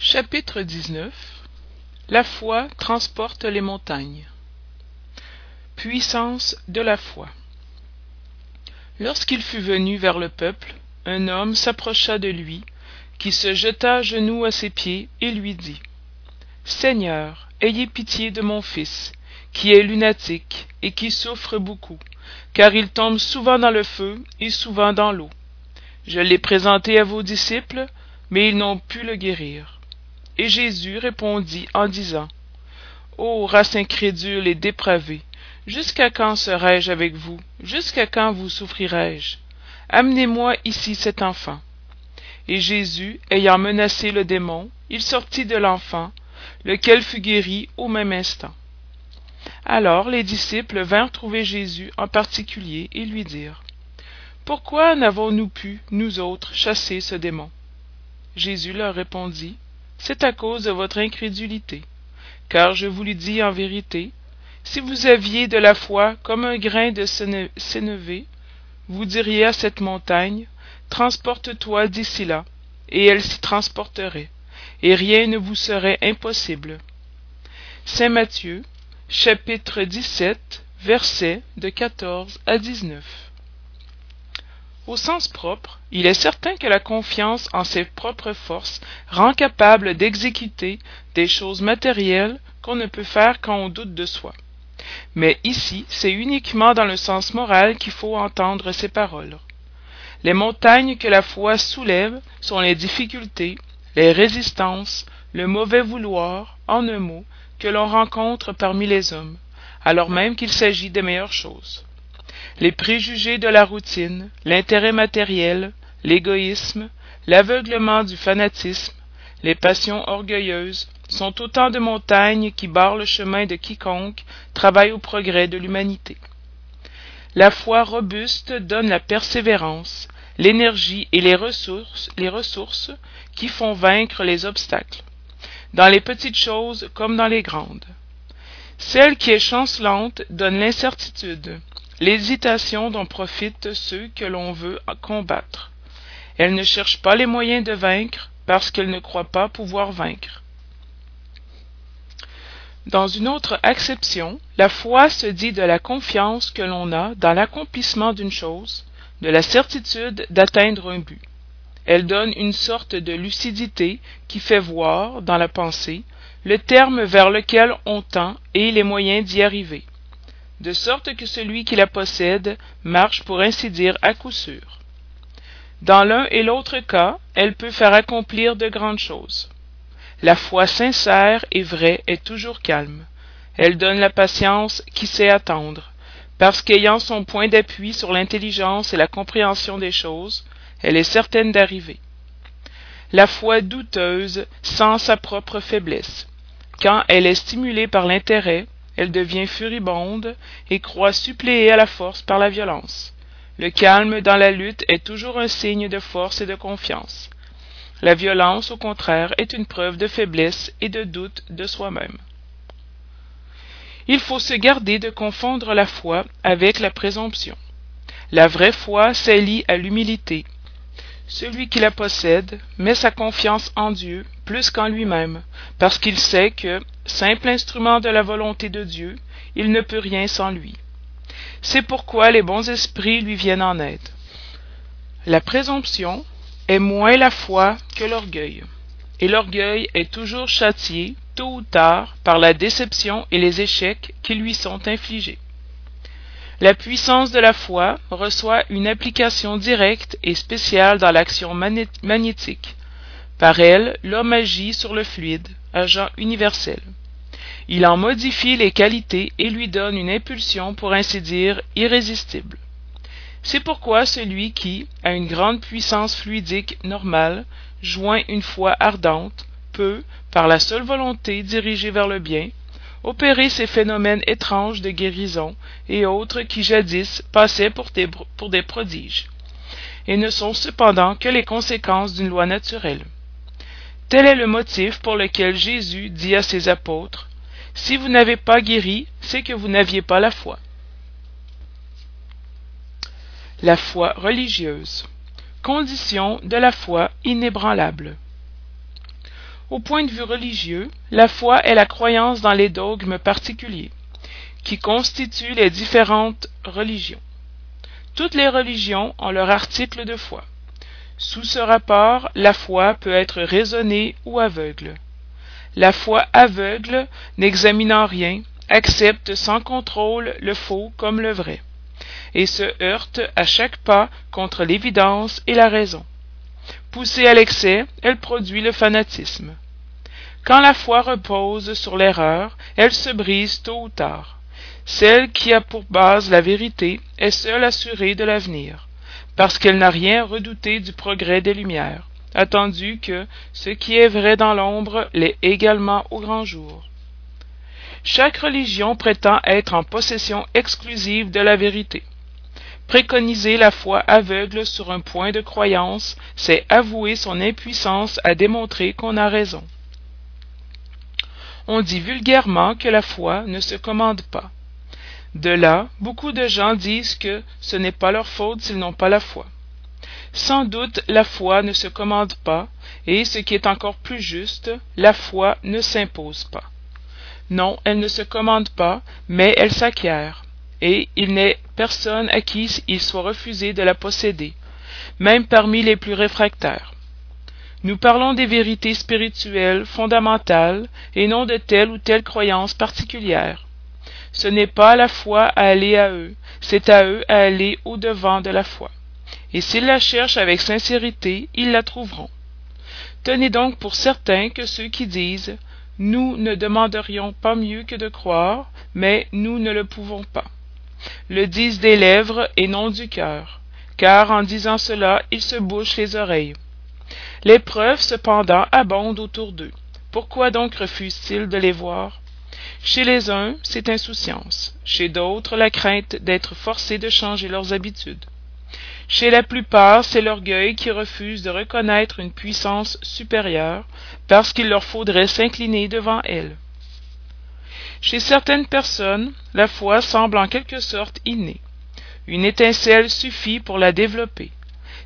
Chapitre 19 La foi transporte les montagnes. Puissance de la foi. Lorsqu'il fut venu vers le peuple, un homme s'approcha de lui, qui se jeta à genoux à ses pieds et lui dit Seigneur, ayez pitié de mon fils, qui est lunatique et qui souffre beaucoup, car il tombe souvent dans le feu et souvent dans l'eau. Je l'ai présenté à vos disciples, mais ils n'ont pu le guérir. Et Jésus répondit en disant Ô race incrédule et dépravée, jusqu'à quand serai-je avec vous? Jusqu'à quand vous souffrirai-je? Amenez-moi ici cet enfant. Et Jésus, ayant menacé le démon, il sortit de l'enfant, lequel fut guéri au même instant. Alors les disciples vinrent trouver Jésus en particulier et lui dirent Pourquoi n'avons-nous pu, nous autres, chasser ce démon Jésus leur répondit c'est à cause de votre incrédulité. Car je vous le dis en vérité, si vous aviez de la foi comme un grain de sénévé, vous diriez à cette montagne, transporte-toi d'ici là, et elle s'y transporterait, et rien ne vous serait impossible. Saint Matthieu, chapitre 17, versets de 14 à 19. Au sens propre, il est certain que la confiance en ses propres forces rend capable d'exécuter des choses matérielles qu'on ne peut faire quand on doute de soi. Mais ici, c'est uniquement dans le sens moral qu'il faut entendre ces paroles. Les montagnes que la foi soulève sont les difficultés, les résistances, le mauvais vouloir, en un mot, que l'on rencontre parmi les hommes, alors même qu'il s'agit des meilleures choses les préjugés de la routine, l'intérêt matériel, l'égoïsme, l'aveuglement du fanatisme, les passions orgueilleuses sont autant de montagnes qui barrent le chemin de quiconque travaille au progrès de l'humanité. La foi robuste donne la persévérance, l'énergie et les ressources, qui font vaincre les obstacles, dans les petites choses comme dans les grandes. Celle qui est chancelante donne l'incertitude, l'hésitation dont profitent ceux que l'on veut combattre. Elle ne cherche pas les moyens de vaincre parce qu'elle ne croit pas pouvoir vaincre. Dans une autre acception, la foi se dit de la confiance que l'on a dans l'accomplissement d'une chose, de la certitude d'atteindre un but. Elle donne une sorte de lucidité qui fait voir, dans la pensée, le terme vers lequel on tend et les moyens d'y arriver de sorte que celui qui la possède marche pour ainsi dire à coup sûr. Dans l'un et l'autre cas, elle peut faire accomplir de grandes choses. La foi sincère et vraie est toujours calme. Elle donne la patience qui sait attendre, parce qu'ayant son point d'appui sur l'intelligence et la compréhension des choses, elle est certaine d'arriver. La foi douteuse sent sa propre faiblesse. Quand elle est stimulée par l'intérêt, elle devient furibonde et croit suppléer à la force par la violence. Le calme dans la lutte est toujours un signe de force et de confiance. La violence, au contraire, est une preuve de faiblesse et de doute de soi-même. Il faut se garder de confondre la foi avec la présomption. La vraie foi s'allie à l'humilité. Celui qui la possède met sa confiance en Dieu plus qu'en lui-même, parce qu'il sait que, simple instrument de la volonté de Dieu, il ne peut rien sans lui. C'est pourquoi les bons esprits lui viennent en aide. La présomption est moins la foi que l'orgueil, et l'orgueil est toujours châtié, tôt ou tard, par la déception et les échecs qui lui sont infligés. La puissance de la foi reçoit une application directe et spéciale dans l'action magnétique, par elle, l'homme agit sur le fluide, agent universel. Il en modifie les qualités et lui donne une impulsion, pour ainsi dire, irrésistible. C'est pourquoi celui qui, à une grande puissance fluidique normale, joint une foi ardente, peut, par la seule volonté dirigée vers le bien, opérer ces phénomènes étranges de guérison et autres qui jadis passaient pour des, pour des prodiges, et ne sont cependant que les conséquences d'une loi naturelle. Tel est le motif pour lequel Jésus dit à ses apôtres, Si vous n'avez pas guéri, c'est que vous n'aviez pas la foi. La foi religieuse. Condition de la foi inébranlable. Au point de vue religieux, la foi est la croyance dans les dogmes particuliers, qui constituent les différentes religions. Toutes les religions ont leur article de foi. Sous ce rapport, la foi peut être raisonnée ou aveugle. La foi aveugle, n'examinant rien, accepte sans contrôle le faux comme le vrai, et se heurte à chaque pas contre l'évidence et la raison. Poussée à l'excès, elle produit le fanatisme. Quand la foi repose sur l'erreur, elle se brise tôt ou tard. Celle qui a pour base la vérité est seule assurée de l'avenir, parce qu'elle n'a rien redouté du progrès des Lumières, attendu que ce qui est vrai dans l'ombre l'est également au grand jour. Chaque religion prétend être en possession exclusive de la vérité. Préconiser la foi aveugle sur un point de croyance, c'est avouer son impuissance à démontrer qu'on a raison. On dit vulgairement que la foi ne se commande pas. De là, beaucoup de gens disent que ce n'est pas leur faute s'ils n'ont pas la foi. Sans doute la foi ne se commande pas, et ce qui est encore plus juste, la foi ne s'impose pas. Non, elle ne se commande pas, mais elle s'acquiert et il n'est personne à qui il soit refusé de la posséder, même parmi les plus réfractaires. Nous parlons des vérités spirituelles fondamentales et non de telle ou telle croyance particulière. Ce n'est pas la foi à aller à eux, c'est à eux à aller au-devant de la foi. Et s'ils la cherchent avec sincérité, ils la trouveront. Tenez donc pour certain que ceux qui disent Nous ne demanderions pas mieux que de croire, mais nous ne le pouvons pas le disent des lèvres et non du cœur, car en disant cela ils se bouchent les oreilles. Les preuves cependant abondent autour d'eux. Pourquoi donc refusent-ils de les voir? Chez les uns, c'est insouciance, chez d'autres la crainte d'être forcés de changer leurs habitudes. Chez la plupart, c'est l'orgueil qui refuse de reconnaître une puissance supérieure, parce qu'il leur faudrait s'incliner devant elle. Chez certaines personnes, la foi semble en quelque sorte innée. Une étincelle suffit pour la développer.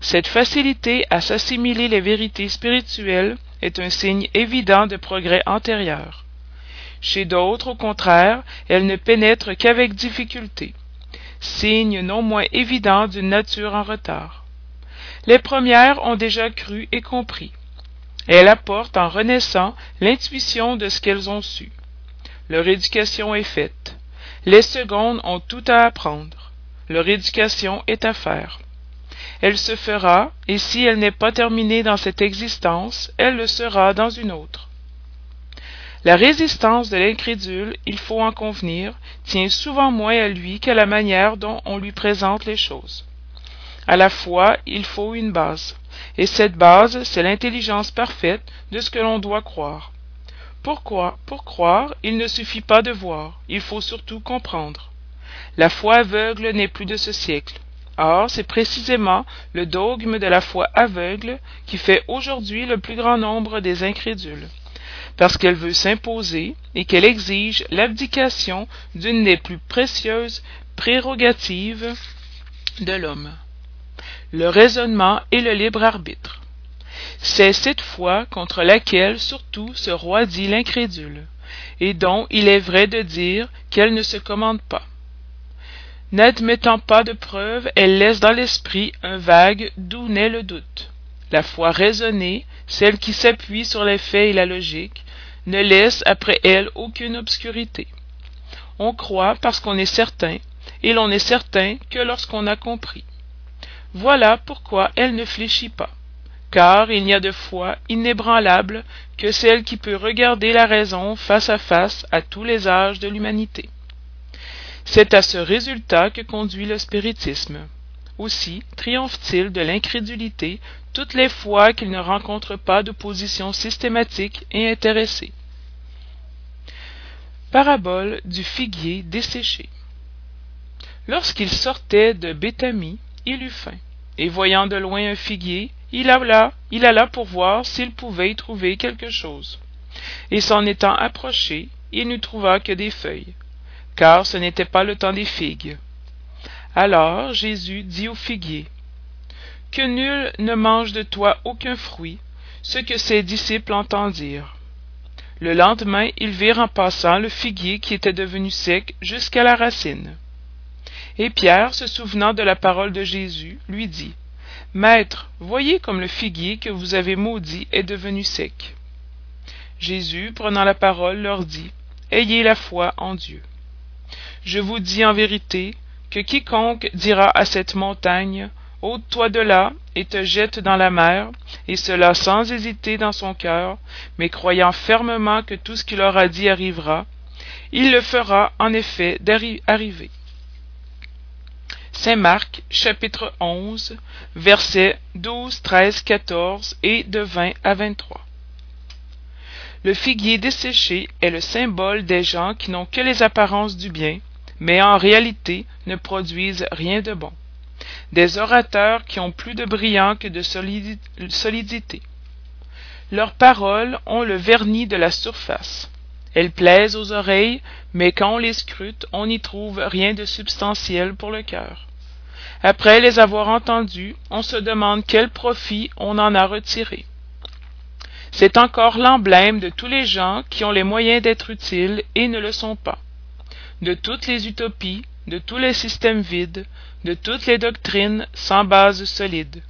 Cette facilité à s'assimiler les vérités spirituelles est un signe évident de progrès antérieur. Chez d'autres, au contraire, elle ne pénètre qu'avec difficulté, signe non moins évident d'une nature en retard. Les premières ont déjà cru et compris. Elles apportent en renaissant l'intuition de ce qu'elles ont su leur éducation est faite. Les secondes ont tout à apprendre. Leur éducation est à faire. Elle se fera, et si elle n'est pas terminée dans cette existence, elle le sera dans une autre. La résistance de l'incrédule, il faut en convenir, tient souvent moins à lui qu'à la manière dont on lui présente les choses. À la fois, il faut une base, et cette base, c'est l'intelligence parfaite de ce que l'on doit croire. Pourquoi? Pour croire, il ne suffit pas de voir, il faut surtout comprendre. La foi aveugle n'est plus de ce siècle. Or, c'est précisément le dogme de la foi aveugle qui fait aujourd'hui le plus grand nombre des incrédules, parce qu'elle veut s'imposer et qu'elle exige l'abdication d'une des plus précieuses prérogatives de l'homme, le raisonnement et le libre arbitre. C'est cette foi contre laquelle surtout se roidit l'incrédule, et dont il est vrai de dire qu'elle ne se commande pas. N'admettant pas de preuves, elle laisse dans l'esprit un vague d'où naît le doute. La foi raisonnée, celle qui s'appuie sur les faits et la logique, ne laisse après elle aucune obscurité. On croit parce qu'on est certain, et l'on est certain que lorsqu'on a compris. Voilà pourquoi elle ne fléchit pas car il n'y a de foi inébranlable que celle qui peut regarder la raison face à face à tous les âges de l'humanité. C'est à ce résultat que conduit le spiritisme. Aussi triomphe-t-il de l'incrédulité toutes les fois qu'il ne rencontre pas d'opposition systématique et intéressée. Parabole du figuier desséché. Lorsqu'il sortait de Béthanie, il eut faim, et voyant de loin un figuier, il alla, il alla pour voir s'il pouvait y trouver quelque chose. Et s'en étant approché, il ne trouva que des feuilles, car ce n'était pas le temps des figues. Alors Jésus dit au figuier, Que nul ne mange de toi aucun fruit, ce que ses disciples entendirent. Le lendemain ils virent en passant le figuier qui était devenu sec jusqu'à la racine. Et pierre se souvenant de la parole de jésus lui dit maître voyez comme le figuier que vous avez maudit est devenu sec jésus prenant la parole leur dit ayez la foi en dieu. Je vous dis en vérité que quiconque dira à cette montagne ôte toi de là et te jette dans la mer et cela sans hésiter dans son cœur mais croyant fermement que tout ce qu'il aura dit arrivera. Il le fera en effet arriver. Saint marc chapitre versets et de à le figuier desséché est le symbole des gens qui n'ont que les apparences du bien mais en réalité ne produisent rien de bon des orateurs qui ont plus de brillant que de solidité. Leurs paroles ont le vernis de la surface. Elles plaisent aux oreilles mais quand on les scrute on n'y trouve rien de substantiel pour le cœur. Après les avoir entendues on se demande quel profit on en a retiré. C'est encore l'emblème de tous les gens qui ont les moyens d'être utiles et ne le sont pas. De toutes les utopies de tous les systèmes vides de toutes les doctrines sans base solide.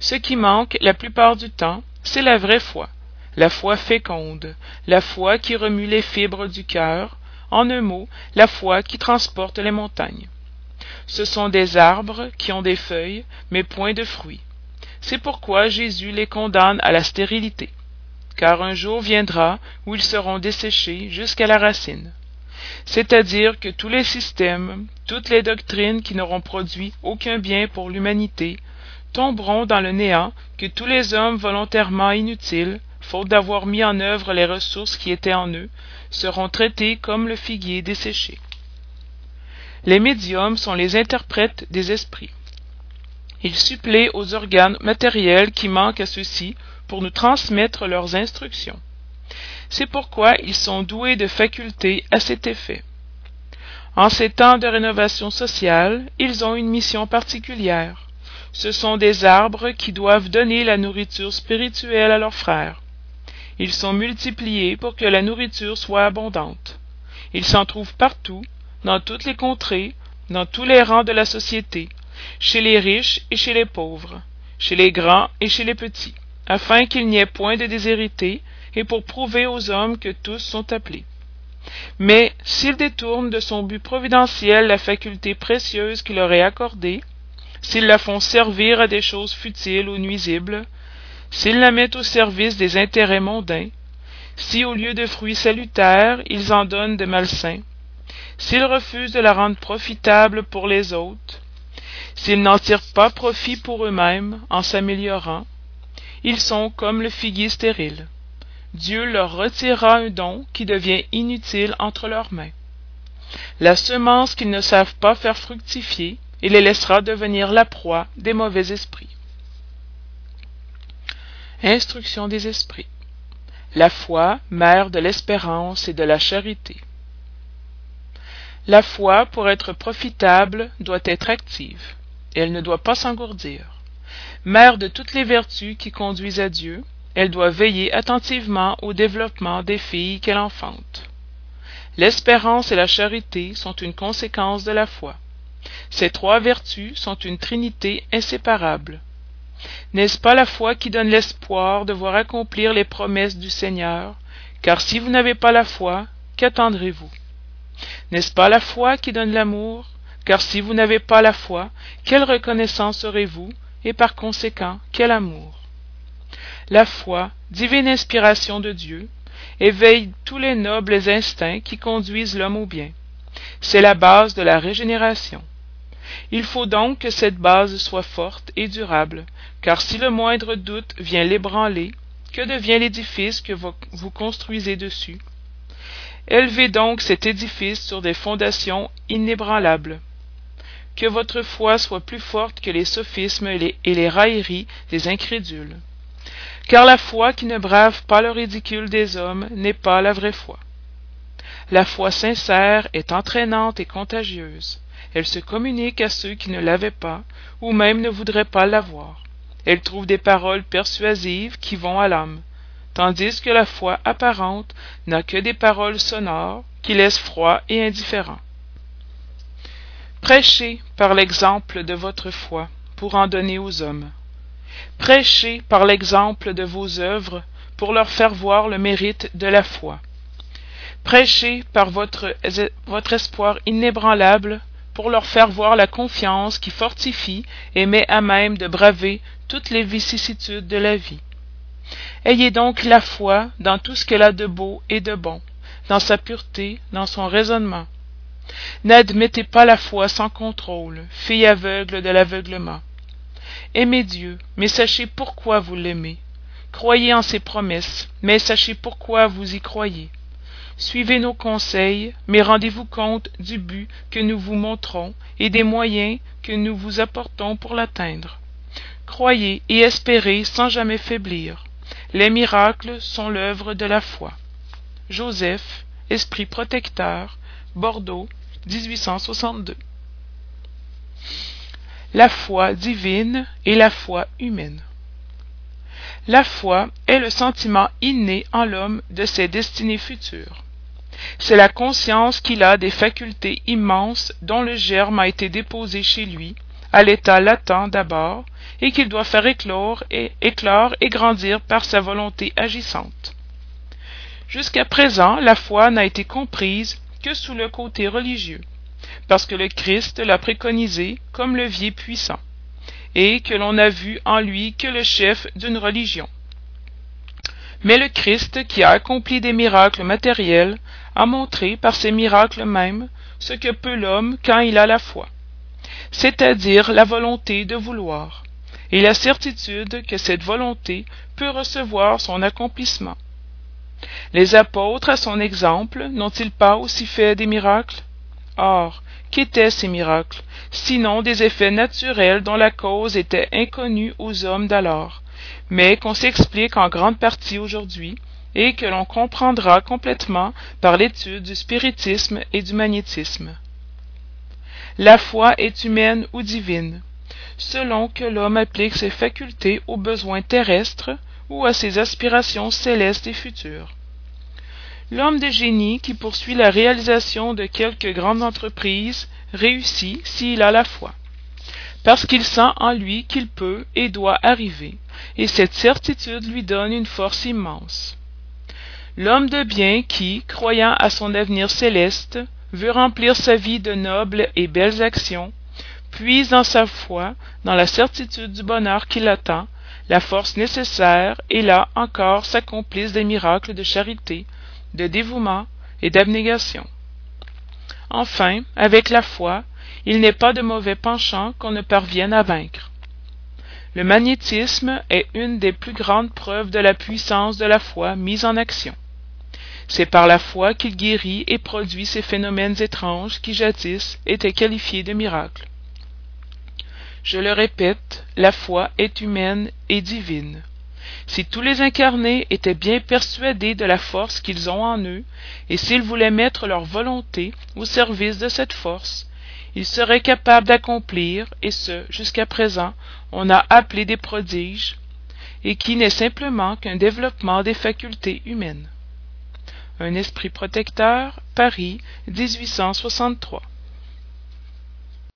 Ce qui manque la plupart du temps c'est la vraie foi la foi féconde la foi qui remue les fibres du cœur en un mot la foi qui transporte les montagnes. Ce sont des arbres qui ont des feuilles mais point de fruits. C'est pourquoi jésus les condamne à la stérilité car un jour viendra où ils seront desséchés jusqu'à la racine c'est-à-dire que tous les systèmes toutes les doctrines qui n'auront produit aucun bien pour l'humanité tomberont dans le néant que tous les hommes volontairement inutiles faute d'avoir mis en œuvre les ressources qui étaient en eux seront traités comme le figuier desséché. Les médiums sont les interprètes des esprits. Ils suppléent aux organes matériels qui manquent à ceux-ci pour nous transmettre leurs instructions c'est pourquoi ils sont doués de facultés à cet effet. En ces temps de rénovation sociale ils ont une mission particulière. Ce sont des arbres qui doivent donner la nourriture spirituelle à leurs frères. Ils sont multipliés pour que la nourriture soit abondante. Ils s'en trouvent partout dans toutes les contrées dans tous les rangs de la société chez les riches et chez les pauvres chez les grands et chez les petits afin qu'il n'y ait point de déshérités et pour prouver aux hommes que tous sont appelés. Mais s'ils détournent de son but providentiel la faculté précieuse qui leur est accordée s'ils la font servir à des choses futiles ou nuisibles s'ils la mettent au service des intérêts mondains si au lieu de fruits salutaires ils en donnent de malsains s'ils refusent de la rendre profitable pour les autres s'ils n'en tirent pas profit pour eux-mêmes en s'améliorant ils sont comme le figuier stérile dieu leur retirera un don qui devient inutile entre leurs mains. La semence qu'ils ne savent pas faire fructifier il les laissera devenir la proie des mauvais esprits. Instruction des esprits. La foi mère de l'espérance et de la charité. La foi pour être profitable doit être active elle ne doit pas s'engourdir. Mère de toutes les vertus qui conduisent à dieu elle doit veiller attentivement au développement des filles qu'elle enfante. L'espérance et la charité sont une conséquence de la foi. Ces trois vertus sont une trinité inséparable. N'est-ce pas la foi qui donne l'espoir de voir accomplir les promesses du seigneur? Car si vous n'avez pas la foi qu'attendrez vous n'est-ce pas la foi qui donne l'amour? Car si vous n'avez pas la foi quelle reconnaissance aurez-vous? Et par conséquent quel amour? La foi divine inspiration de dieu éveille tous les nobles instincts qui conduisent l'homme au bien. C'est la base de la régénération. Il faut donc que cette base soit forte et durable car si le moindre doute vient l'ébranler que devient l'édifice que vous construisez dessus? Élevez donc cet édifice sur des fondations inébranlables. Que votre foi soit plus forte que les sophismes et les, railleries des incrédules car la foi qui ne brave pas le ridicule des hommes n'est pas la vraie foi la foi sincère est entraînante et contagieuse elle se communique à ceux qui ne l'avaient pas ou même ne voudraient pas l'avoir elle trouve des paroles persuasives qui vont à l'âme tandis que la foi apparente n'a que des paroles sonores qui laissent froid et indifférent. Prêchez par l'exemple de votre foi pour en donner aux hommes. Prêchez par l'exemple de vos œuvres pour leur faire voir le mérite de la foi. Prêchez par votre, espoir inébranlable pour leur faire voir la confiance qui fortifie et met à même de braver toutes les vicissitudes de la vie. Ayez donc la foi dans tout ce qu'elle a de beau et de bon, dans sa pureté, dans son raisonnement. N'admettez pas la foi sans contrôle, fille aveugle de l'aveuglement. Aimez Dieu, mais sachez pourquoi vous l'aimez. Croyez en ses promesses, mais sachez pourquoi vous y croyez. Suivez nos conseils, mais rendez-vous compte du but que nous vous montrons et des moyens que nous vous apportons pour l'atteindre. Croyez et espérez sans jamais faiblir. Les miracles sont l'œuvre de la foi. Joseph, Esprit protecteur, Bordeaux, 1862. La foi divine et la foi humaine. La foi est le sentiment inné en l'homme de ses destinées futures. C'est la conscience qu'il a des facultés immenses dont le germe a été déposé chez lui, à l'état latent d'abord, et qu'il doit faire éclore et, grandir par sa volonté agissante. Jusqu'à présent, la foi n'a été comprise que sous le côté religieux, parce que le Christ l'a préconisé comme levier puissant, et que l'on n'a vu en lui que le chef d'une religion. Mais le Christ, qui a accompli des miracles matériels, a montré par ces miracles mêmes ce que peut l'homme quand il a la foi, c'est-à-dire la volonté de vouloir, et la certitude que cette volonté peut recevoir son accomplissement. Les apôtres, à son exemple, n'ont-ils pas aussi fait des miracles? Or, qu'étaient ces miracles, sinon des effets naturels dont la cause était inconnue aux hommes d'alors, mais qu'on s'explique en grande partie aujourd'hui et que l'on comprendra complètement par l'étude du spiritisme et du magnétisme. La foi est humaine ou divine, selon que l'homme applique ses facultés aux besoins terrestres ou à ses aspirations célestes et futures. L'homme de génie qui poursuit la réalisation de quelque grande entreprise réussit s'il a la foi parce qu'il sent en lui qu'il peut et doit arriver, et cette certitude lui donne une force immense. L'homme de bien qui, croyant à son avenir céleste, veut remplir sa vie de nobles et belles actions, puise dans sa foi, dans la certitude du bonheur qui l'attend, la force nécessaire, et là encore s'accomplissent des miracles de charité, de dévouement et d'abnégation. Enfin, avec la foi, il n'est pas de mauvais penchant qu'on ne parvienne à vaincre. Le magnétisme est une des plus grandes preuves de la puissance de la foi mise en action. C'est par la foi qu'il guérit et produit ces phénomènes étranges qui jadis étaient qualifiés de miracles. Je le répète, la foi est humaine et divine. Si tous les incarnés étaient bien persuadés de la force qu'ils ont en eux, et s'ils voulaient mettre leur volonté au service de cette force, il serait capable d'accomplir, et ce, jusqu'à présent, on a appelé des prodiges, et qui n'est simplement qu'un développement des facultés humaines. Un esprit protecteur, Paris, 1863.